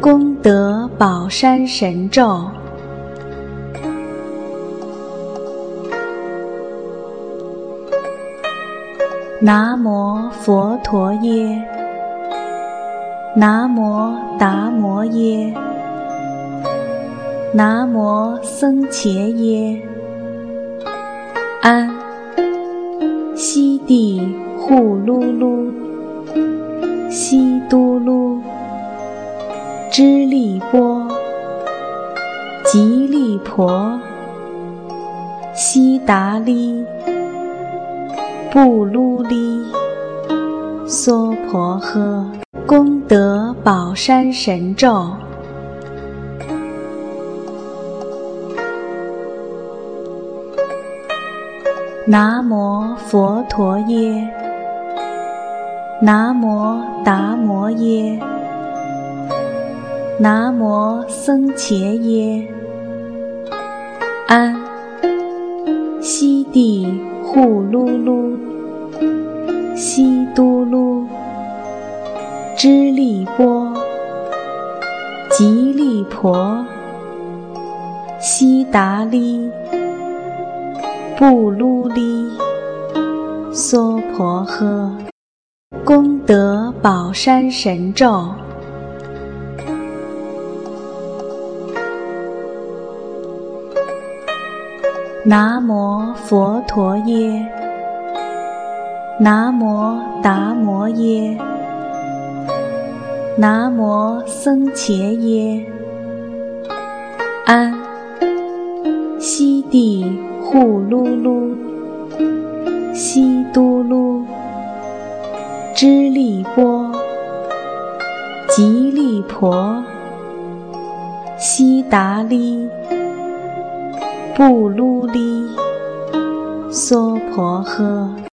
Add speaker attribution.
Speaker 1: 功德宝山神咒。南无佛陀耶，南无达摩耶，南无僧伽耶，安。悉地呼噜噜，悉嘟噜，支利波，吉利婆，悉达利。布噜哩，娑婆诃，功德宝山神咒。南无佛陀耶，南无达摩耶，南无僧伽耶，安悉地呼噜噜。悉嘟噜，支利波，吉利婆，悉达利，布噜哩，娑婆诃，功德宝山神咒。南无佛陀耶。南无达摩耶，南无僧伽耶，安悉地呼噜噜，悉嘟噜，支利波，吉利婆，悉达利，布噜哩，娑婆诃。